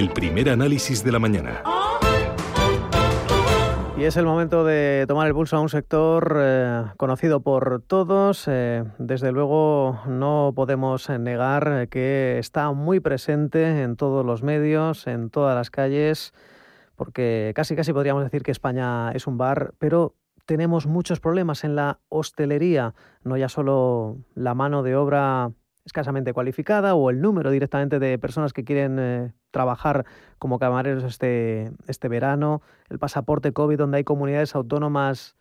El primer análisis de la mañana. Y es el momento de tomar el pulso a un sector eh, conocido por todos. Eh, desde luego no podemos negar que está muy presente en todos los medios, en todas las calles, porque casi casi podríamos decir que España es un bar, pero tenemos muchos problemas en la hostelería, no ya solo la mano de obra escasamente cualificada o el número directamente de personas que quieren eh, trabajar como camareros este, este verano, el pasaporte COVID, donde hay comunidades autónomas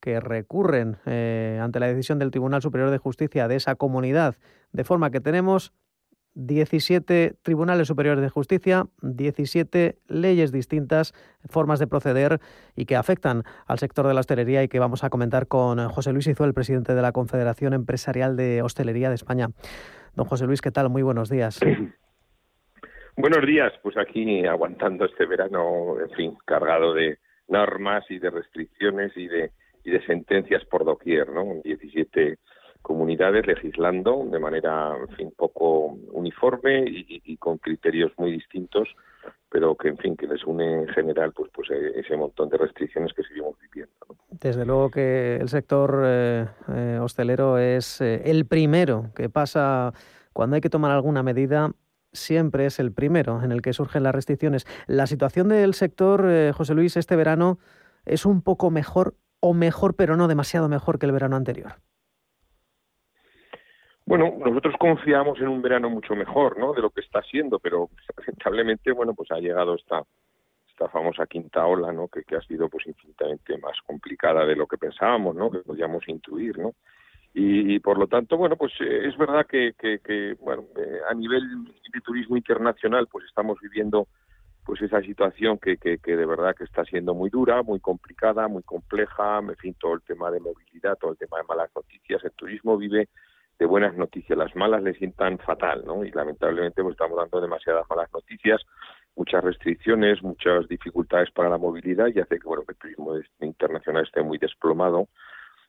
que recurren eh, ante la decisión del Tribunal Superior de Justicia de esa comunidad, de forma que tenemos 17 tribunales superiores de justicia, 17 leyes distintas, formas de proceder y que afectan al sector de la hostelería y que vamos a comentar con José Luis Izo, el presidente de la Confederación Empresarial de Hostelería de España. Don José Luis, ¿qué tal? Muy buenos días. Buenos días, pues aquí aguantando este verano, en fin, cargado de normas y de restricciones y de, y de sentencias por doquier, ¿no? 17 comunidades legislando de manera, en fin, poco uniforme y, con criterios muy distintos, pero que, en fin, que les une en general, pues, pues eh, ese montón de restricciones que seguimos viviendo. Desde luego que el sector eh, eh, hostelero es el primero que pasa cuando hay que tomar alguna medida siempre es el primero en el que surgen las restricciones. La situación del sector, José Luis, este verano es un poco mejor o mejor, pero no demasiado mejor que el verano anterior. Bueno, nosotros confiamos en un verano mucho mejor, ¿no? De lo que está siendo, pero lamentablemente, bueno, pues ha llegado esta esta famosa quinta ola, ¿no? Que, ha sido pues infinitamente más complicada de lo que pensábamos, ¿no? Que podíamos intuir, ¿no? Y, por lo tanto, bueno, pues eh, es verdad que, que, bueno, eh, a nivel de turismo internacional, pues estamos viviendo pues esa situación que, que, que, de verdad que está siendo muy dura, muy complicada, muy compleja, en fin, todo el tema de movilidad, todo el tema de malas noticias, el turismo vive de buenas noticias. Las malas le sientan fatal, ¿no? Y lamentablemente pues estamos dando demasiadas malas noticias, muchas restricciones, muchas dificultades para la movilidad y hace que, bueno, que el turismo internacional esté muy desplomado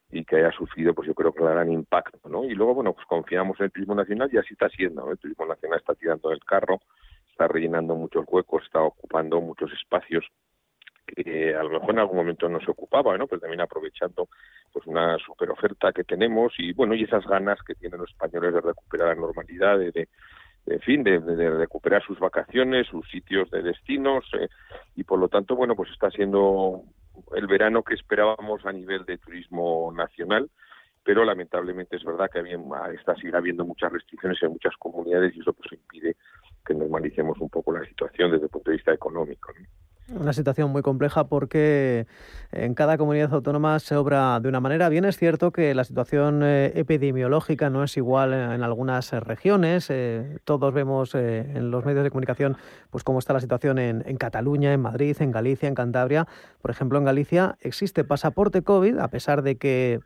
y que haya sufrido, pues yo creo que gran impacto, ¿no? Y luego, bueno, pues confiamos en el turismo nacional y así está siendo. El turismo nacional está tirando el carro, está rellenando muchos huecos, está ocupando muchos espacios que a lo mejor en algún momento no se ocupaba, ¿no? Pero también aprovechando pues una super oferta que tenemos y bueno, y esas ganas que tienen los españoles de recuperar la normalidad, de, en fin, de, recuperar sus vacaciones, sus sitios de destinos eh, y por lo tanto, bueno, pues está siendo el verano que esperábamos a nivel de turismo nacional, pero lamentablemente es verdad que está sigue habiendo muchas restricciones en muchas comunidades y eso pues impide que normalicemos un poco la situación desde el punto de vista económico. Una situación muy compleja porque en cada comunidad autónoma se obra de una manera. Bien es cierto que la situación eh, epidemiológica no es igual en algunas eh, regiones. Eh, todos vemos en los medios de comunicación pues cómo está la situación en, en, Cataluña, en Madrid, en Galicia, en Cantabria. Por ejemplo, en Galicia existe pasaporte COVID, a pesar de que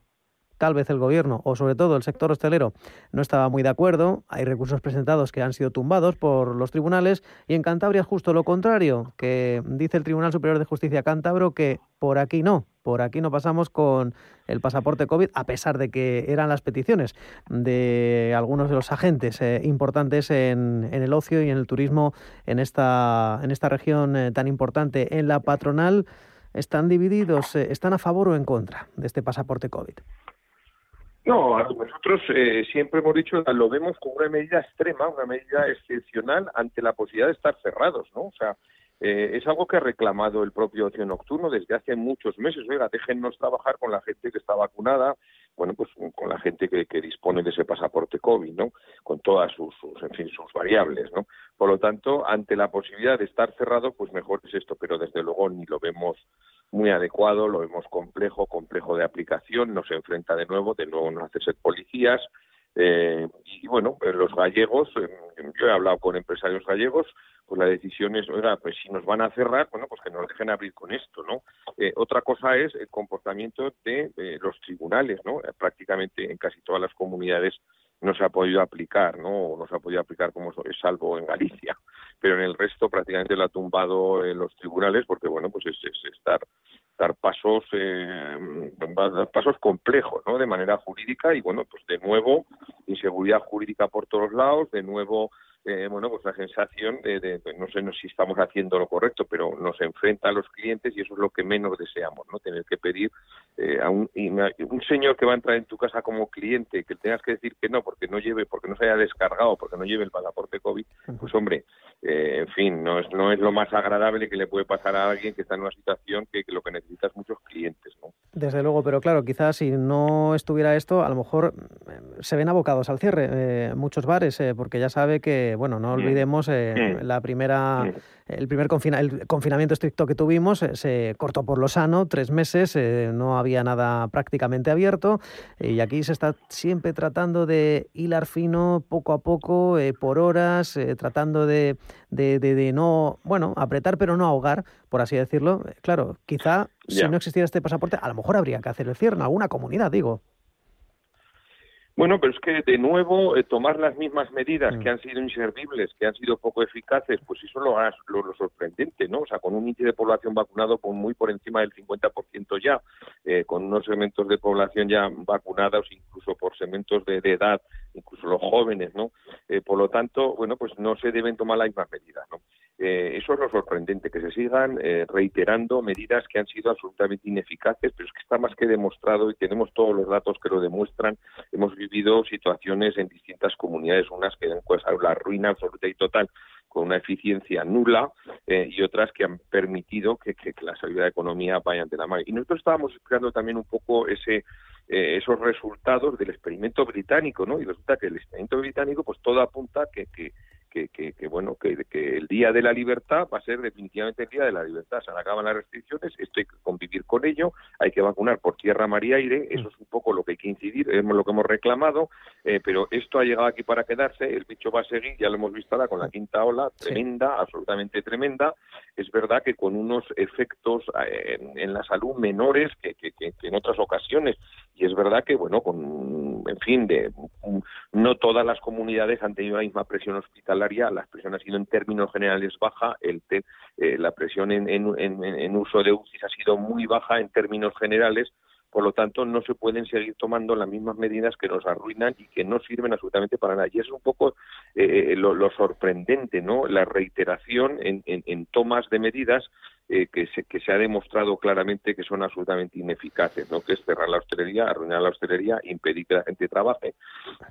tal vez el gobierno o sobre todo el sector hostelero no estaba muy de acuerdo. Hay recursos presentados que han sido tumbados por los tribunales y en Cantabria justo lo contrario, que dice el Tribunal Superior de Justicia Cántabro que por aquí no, por aquí no pasamos con el pasaporte COVID, a pesar de que eran las peticiones de algunos de los agentes eh, importantes en, el ocio y en el turismo en esta, en esta región eh, tan importante. En la patronal están divididos, eh, están a favor o en contra de este pasaporte COVID. No, nosotros eh, siempre hemos dicho, lo vemos como una medida extrema, una medida excepcional ante la posibilidad de estar cerrados, ¿no? O sea, eh, es algo que ha reclamado el propio ocio nocturno desde hace muchos meses. Oiga, déjennos trabajar con la gente que está vacunada, bueno, pues con la gente que, que dispone de ese pasaporte COVID, ¿no? Con todas sus, sus, en fin, sus variables, ¿no? Por lo tanto, ante la posibilidad de estar cerrado, pues mejor es esto, pero desde luego ni lo vemos muy adecuado, lo vemos complejo, complejo de aplicación, nos enfrenta de nuevo, de nuevo nos hace ser policías, eh, y bueno, los gallegos, yo he hablado con empresarios gallegos, pues la decisión es, oiga, pues si nos van a cerrar, bueno, pues que nos dejen abrir con esto, ¿no? Eh, otra cosa es el comportamiento de eh, los tribunales, ¿no? prácticamente en casi todas las comunidades no se ha podido aplicar, ¿no? no se ha podido aplicar como es salvo en Galicia, pero en el resto prácticamente lo ha tumbado en los tribunales porque, bueno, pues es, es estar dar pasos eh, pasos complejos no de manera jurídica y bueno pues de nuevo inseguridad jurídica por todos lados de nuevo eh, bueno, pues la sensación de, no sé si estamos haciendo lo correcto, pero nos enfrenta a los clientes y eso es lo que menos deseamos, ¿no? Tener que pedir eh, a un, un señor que va a entrar en tu casa como cliente, que tengas que decir que no, porque no lleve, porque no se haya descargado, porque no lleve el pasaporte COVID, pues hombre, eh, en fin, no es, no es lo más agradable que le puede pasar a alguien que está en una situación que, lo que necesita es muchos clientes, ¿no? Desde luego, pero claro, quizás si no estuviera esto, a lo mejor se ven abocados al cierre muchos bares, porque ya sabe que bueno, no mm. olvidemos eh, mm. la primera, mm. el primer el confinamiento estricto que tuvimos eh, se cortó por lo sano, tres meses, eh, no había nada prácticamente abierto y aquí se está siempre tratando de hilar fino, poco a poco, por horas, tratando de, de, de, no, bueno, apretar pero no ahogar, por así decirlo. Claro, quizá si no existiera este pasaporte, a lo mejor habría que hacer el cierre en alguna comunidad, digo. Bueno, pero es que de nuevo eh, tomar las mismas medidas que mm. han sido inservibles, que han sido poco eficaces, pues eso lo, lo, lo sorprendente, ¿no? O sea, con un índice de población vacunado por muy por encima del 50% ya, eh, con unos segmentos de población ya vacunados, incluso por segmentos de, edad, incluso los jóvenes, ¿no? Eh, por lo tanto, bueno, pues no se deben tomar las mismas medidas, ¿no? Eh, eso es lo sorprendente, que se sigan eh, reiterando medidas que han sido absolutamente ineficaces, pero es que está más que demostrado y tenemos todos los datos que lo demuestran. Hemos vivido situaciones en distintas comunidades, unas que han pues, la ruina absoluta y total con una eficiencia nula eh, y otras que han permitido que, la salida de economía vaya de la mano. Y nosotros estábamos esperando también un poco ese esos resultados del experimento británico, ¿no? Y resulta que el experimento británico, pues todo apunta que, que, que, bueno que, el día de la libertad va a ser definitivamente el día de la libertad. Se acaban las restricciones esto hay que convivir con ello hay que vacunar por tierra mar y aire eso es un poco lo que hay que incidir es lo que hemos reclamado eh, pero esto ha llegado aquí para quedarse el bicho va a seguir ya lo hemos visto ahora con la quinta ola tremenda absolutamente tremenda. Es verdad que con unos efectos eh, en, la salud menores que, en otras ocasiones y es verdad que bueno con en fin de no todas las comunidades han tenido la misma presión hospitalaria la presión ha sido en términos generales baja, el eh, la presión en, uso de UCI ha sido muy baja en términos generales, por lo tanto, no se pueden seguir tomando las mismas medidas que nos arruinan y que no sirven absolutamente para nada. Y es un poco eh, eh, lo, sorprendente, ¿no? La reiteración en, tomas de medidas que, se, que se ha demostrado claramente que son absolutamente ineficaces, ¿no? Que es cerrar la hostelería, arruinar la hostelería, impedir que la gente trabaje.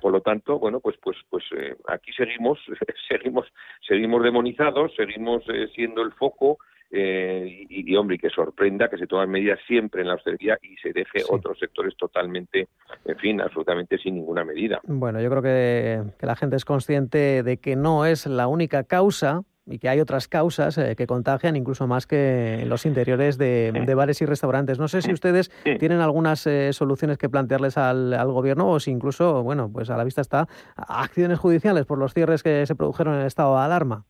Por lo tanto, bueno, pues, pues, pues aquí seguimos, seguimos, seguimos demonizados, seguimos siendo el foco eh, y, hombre, que sorprenda que se tomen medidas siempre en la hostelería y se deje otros sectores totalmente, en fin, absolutamente sin ninguna medida. Bueno, yo creo que, la gente es consciente de que no es la única causa y que hay otras causas eh, que contagian incluso más que en los interiores de, bares y restaurantes. No sé si ustedes tienen algunas eh, soluciones que plantearles al, al, gobierno o si incluso, bueno, pues a la vista está acciones judiciales por los cierres que se produjeron en el estado de alarma.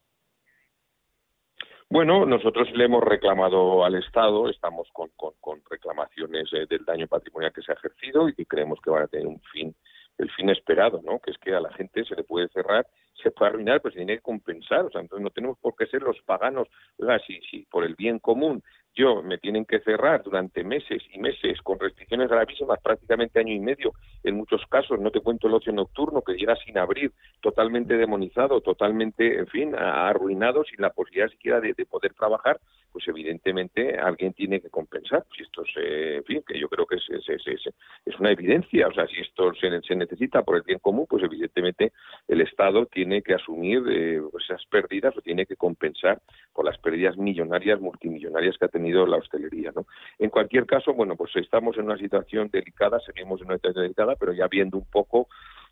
Bueno, nosotros le hemos reclamado al Estado, estamos con, con, reclamaciones eh, del daño patrimonial que se ha ejercido y que creemos que van a tener un fin, el fin esperado, ¿no? Que es que a la gente se le puede cerrar, se puede arruinar, pero se tiene que compensar, o sea, entonces no tenemos por qué ser los paganos, oiga, si, si por el bien común yo me tienen que cerrar durante meses y meses con restricciones gravísimas, prácticamente año y medio, en muchos casos, no te cuento el ocio nocturno que llega sin abrir, totalmente demonizado, totalmente, en fin, arruinado, sin la posibilidad siquiera de, poder trabajar, pues evidentemente alguien tiene que compensar. Si esto se, en fin, que yo creo que es, es, es, es una evidencia, o sea, si esto se, se, necesita por el bien común, pues evidentemente el Estado tiene que asumir eh, esas pérdidas o tiene que compensar por las pérdidas millonarias, multimillonarias que ha tenido la hostelería. ¿no? En cualquier caso, bueno, pues estamos en una situación delicada, seguimos en una situación delicada, pero ya viendo un poco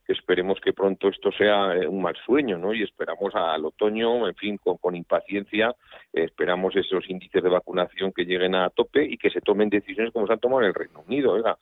esperemos que pronto esto sea eh, un mal sueño, ¿no? Y esperamos al otoño, en fin, con, impaciencia, esperamos esos índices de vacunación que lleguen a tope y que se tomen decisiones como se han tomado en el Reino Unido, oiga,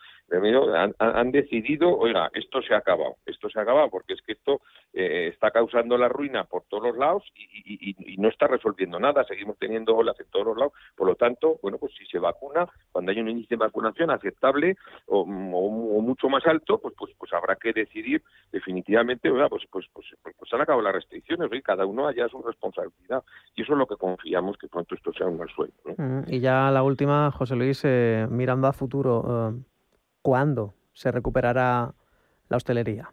han, decidido, oiga, esto se ha acabado, esto se ha acabado porque es que esto eh, está causando la ruina por todos los lados y, no está resolviendo nada, seguimos teniendo olas en todos los lados, por lo tanto, bueno, pues si se vacuna, cuando hay un índice de vacunación aceptable o, mucho más alto, pues, pues pues habrá que decidir definitivamente, Pues, pues, pues, pues, pues han acabado las restricciones, y cada uno haya su responsabilidad y eso es lo que confiamos que pronto esto sea un mal sueño. Mm, y ya la última, José Luis, eh, mirando a futuro, eh, ¿cuándo se recuperará la hostelería?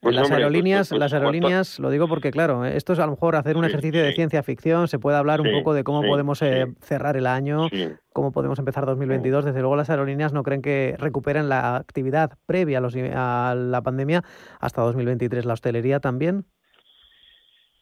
Pues las aerolíneas, pues, las aerolíneas, lo digo porque claro, esto es a lo mejor hacer un ejercicio de ciencia ficción, se puede hablar un poco de cómo podemos eh, cerrar el año, cómo podemos empezar 2022. Desde luego las aerolíneas no creen que recuperen la actividad previa a la pandemia hasta 2023. La hostelería también.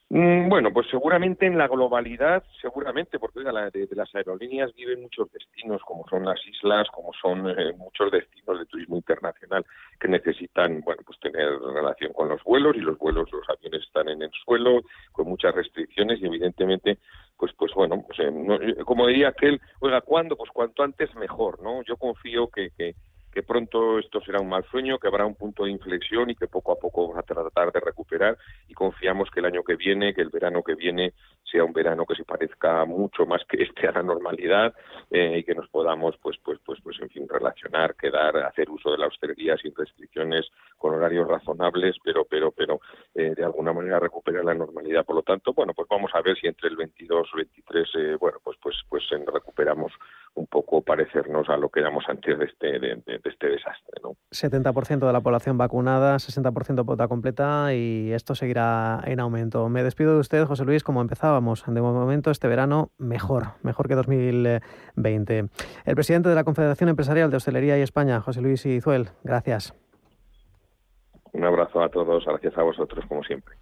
Mm, bueno, pues seguramente en la globalidad, seguramente, porque de, las aerolíneas viven muchos destinos, como son las islas, como son eh, muchos destinos de turismo internacional que necesitan, bueno, pues tener relación con los vuelos y los vuelos, los aviones están en el suelo con muchas restricciones y evidentemente, pues, pues bueno, pues, eh, como diría aquel, oiga, ¿cuándo? Pues cuanto antes mejor, ¿no? Yo confío que, que que pronto esto será un mal sueño, que habrá un punto de inflexión y que poco a poco vamos a tratar de recuperar y confiamos que el año que viene, que el verano que viene sea un verano que se parezca mucho más que este a la normalidad eh, y que nos podamos pues pues pues pues en fin relacionar, quedar, hacer uso de la hostelería sin restricciones, con horarios razonables, pero pero pero eh, de alguna manera recuperar la normalidad. Por lo tanto, bueno, pues vamos a ver si entre el 22 o 23 eh, bueno, pues pues pues recuperamos un poco parecernos a lo que éramos antes de este, de, este desastre. ¿no? 70% de la población vacunada, 60% pota completa y esto seguirá en aumento. Me despido de usted, José Luis, como empezábamos. De momento, este verano mejor, mejor que 2020. El presidente de la Confederación Empresarial de Hostelería y España, José Luis Izuel, gracias. Un abrazo a todos, gracias a vosotros, como siempre.